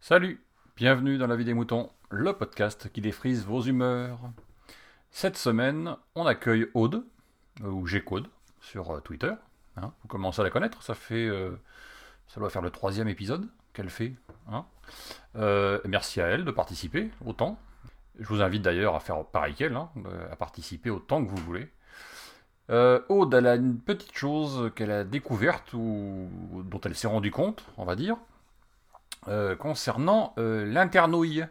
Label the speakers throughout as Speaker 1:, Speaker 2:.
Speaker 1: Salut, bienvenue dans La vie des moutons, le podcast qui défrise vos humeurs. Cette semaine, on accueille Aude, euh, ou G-Code, sur euh, Twitter. hein. vous commencez à la connaître, ça fait, euh, ça doit faire le troisième épisode qu'elle fait. hein. Euh, merci à elle de participer autant. Je vous invite d'ailleurs à faire pareil qu'elle, hein, à participer autant que vous voulez. Euh, Aude, elle a une petite chose qu'elle a découverte ou dont elle s'est rendue compte, on va dire, euh, concernant euh, l'internouille.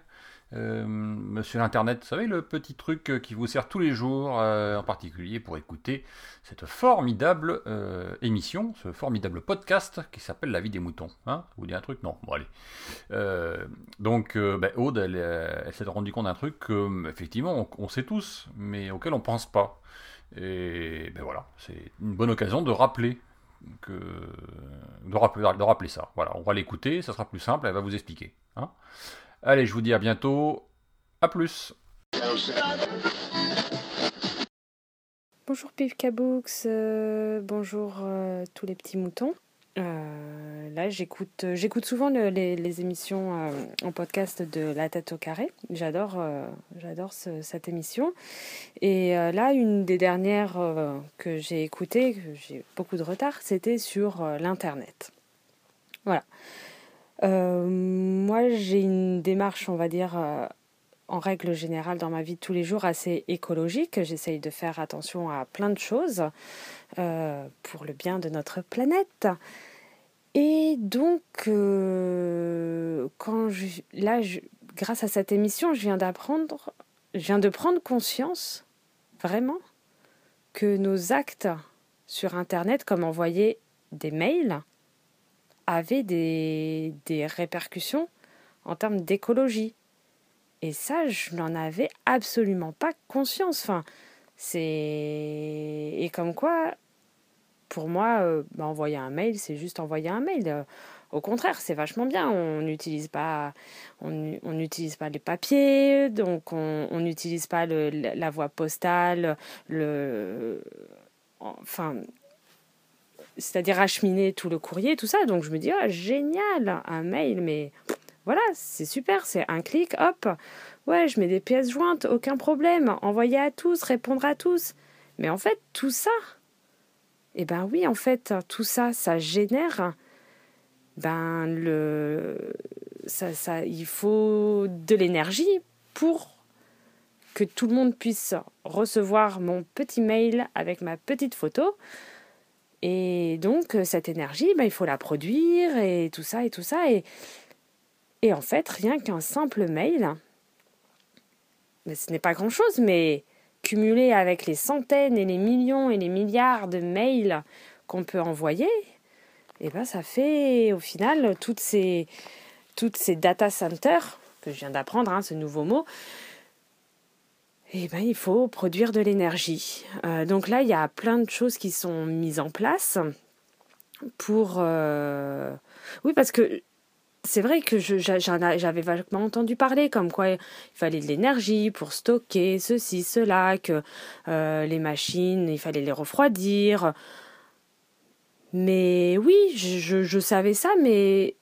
Speaker 1: Monsieur l'Internet, vous savez, le petit truc qui vous sert tous les jours, en particulier pour écouter cette formidable émission, ce formidable podcast qui s'appelle La vie des moutons. Hein vous dit un truc Non, bon allez. Donc, ben, Aude, elle, s'est rendue compte d'un truc que, effectivement, on, on sait tous, mais auquel on pense pas. Et ben voilà, c'est une bonne occasion de rappeler que de rappeler, ça. Voilà, on va l'écouter, ça sera plus simple, elle va vous expliquer. hein. Allez, je vous dis à bientôt. À plus.
Speaker 2: Bonjour Pivka Books, euh, bonjour euh, tous les petits moutons. Euh, là, j'écoute, j'écoute souvent le- les, émissions euh, en podcast de La Tête au Carré. J'adore, euh, cette émission. Et euh, là, une des dernières euh, que j'ai écoutées, que j'ai beaucoup de retard, c'était sur euh, l'internet. Voilà. Euh, moi, j'ai une démarche, on va dire, euh, en règle générale dans ma vie de tous les jours assez écologique. J'essaye de faire attention à plein de choses euh, pour le bien de notre planète. Et donc, euh, quand je, là, je- grâce à cette émission, je viens d'apprendre, je viens de prendre conscience vraiment que nos actes sur Internet, comme envoyer des mails, avaient des, des répercussions en termes d'écologie. Et ça, je n'en avais absolument pas conscience. Enfin, c'est. Et comme quoi, pour moi, euh, bah, envoyer un mail, c'est juste envoyer un mail. Euh, au contraire, c'est vachement bien. On n'utilise pas, on, n'utilise pas les papiers, donc on n'utilise pas la voie postale, le, enfin, c'est-à-dire acheminer tout le courrier, tout ça. Donc je me dis, ah, génial, un mail, mais voilà, c'est super, c'est un clic, hop, ouais, je mets des pièces jointes, aucun problème, envoyer à tous, répondre à tous. Mais en fait, tout ça, eh ben oui, en fait, tout ça, ça génère, ben le, ça, ça, il faut de l'énergie pour que tout le monde puisse recevoir mon petit mail avec ma petite photo. Et donc, cette énergie, ben, il faut la produire et tout ça et tout ça. Et, et en fait, rien qu'un simple mail, mais ce n'est pas grand-chose, mais avec les centaines et les millions et les milliards de mails qu'on peut envoyer, et ben ça fait au final toutes ces, toutes ces data centers, que je viens d'apprendre, hein, ce nouveau mot, et ben il faut produire de l'énergie. Euh, donc là, il y a plein de choses qui sont mises en place pour... euh, Oui, parce que c'est vrai que j'avais vaguement entendu parler comme quoi il fallait de l'énergie pour stocker ceci, cela, que euh, les machines, il fallait les refroidir. Mais oui, je, savais ça, mais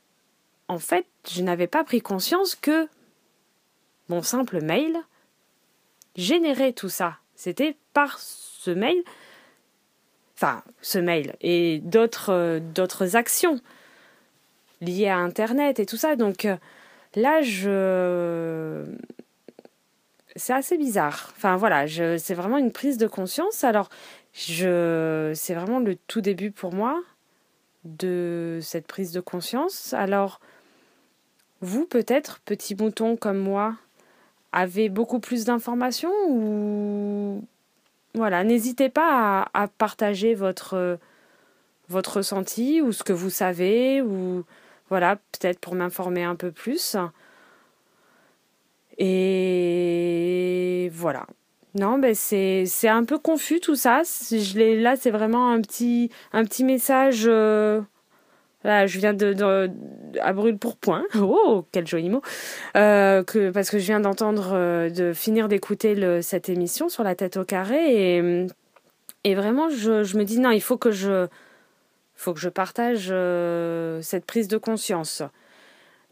Speaker 2: en fait, je n'avais pas pris conscience que mon simple mail générait tout ça. C'était par ce mail, enfin, ce mail et d'autres euh, d'autres actions liées à Internet et tout ça. Donc euh, là, je... C'est assez bizarre. Enfin voilà, c'est vraiment une prise de conscience. Alors, je... c'est vraiment le tout début pour moi de cette prise de conscience. Alors, vous, peut-être, petit mouton comme moi, avez beaucoup plus d'informations ou... Voilà, n'hésitez pas à, à partager votre, votre ressenti ou ce que vous savez ou voilà, peut-être pour m'informer un peu plus. Et voilà. Non, ben c'est un peu confus tout ça. Je l'ai là, c'est vraiment un petit message. euh, Là, je viens de, à brûle pour point. Oh, quel joli mot. Euh, que parce que je viens d'entendre euh, de finir d'écouter cette émission sur la tête au carré et Et vraiment, je, je, me dis non, il faut que je, faut que je partage euh, cette prise de conscience.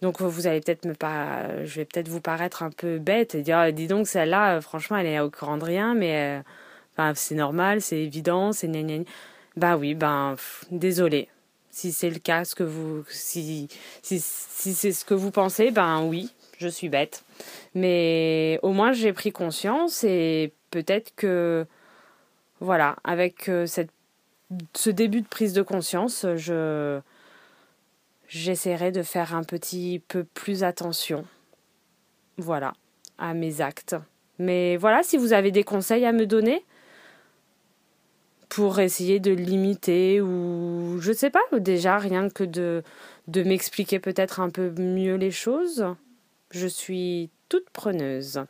Speaker 2: Donc vous allez peut-être me pas, je vais peut-être vous paraître un peu bête et dire dis donc celle-là, franchement, elle est au courant de rien, mais enfin, c'est normal, c'est évident, c'est gna, Bah oui, ben désolé. Si c'est le cas, ce que vous, si, si, si c'est ce que vous pensez, ben oui, je suis bête. Mais au moins j'ai pris conscience et peut-être que, voilà, avec euh, cette, ce début de prise de conscience, je, j'essaierai de faire un petit peu plus attention. Voilà, à mes actes. Mais voilà, si vous avez des conseils à me donner pour essayer de limiter ou je sais pas, déjà rien que de, de m'expliquer peut-être un peu mieux les choses, je suis toute preneuse.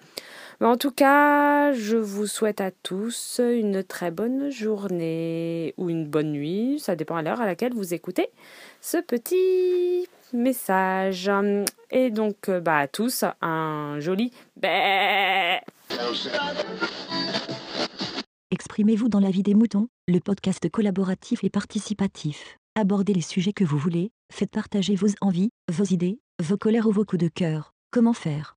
Speaker 2: En tout cas, je vous souhaite à tous une très bonne journée ou une bonne nuit, ça dépend à l'heure à laquelle vous écoutez ce petit message. Et donc, bah, à tous, un joli
Speaker 3: Exprimez-vous dans la vie des moutons, le podcast collaboratif et participatif. Abordez les sujets que vous voulez, faites partager vos envies, vos idées, vos colères ou vos coups de cœur. Comment faire?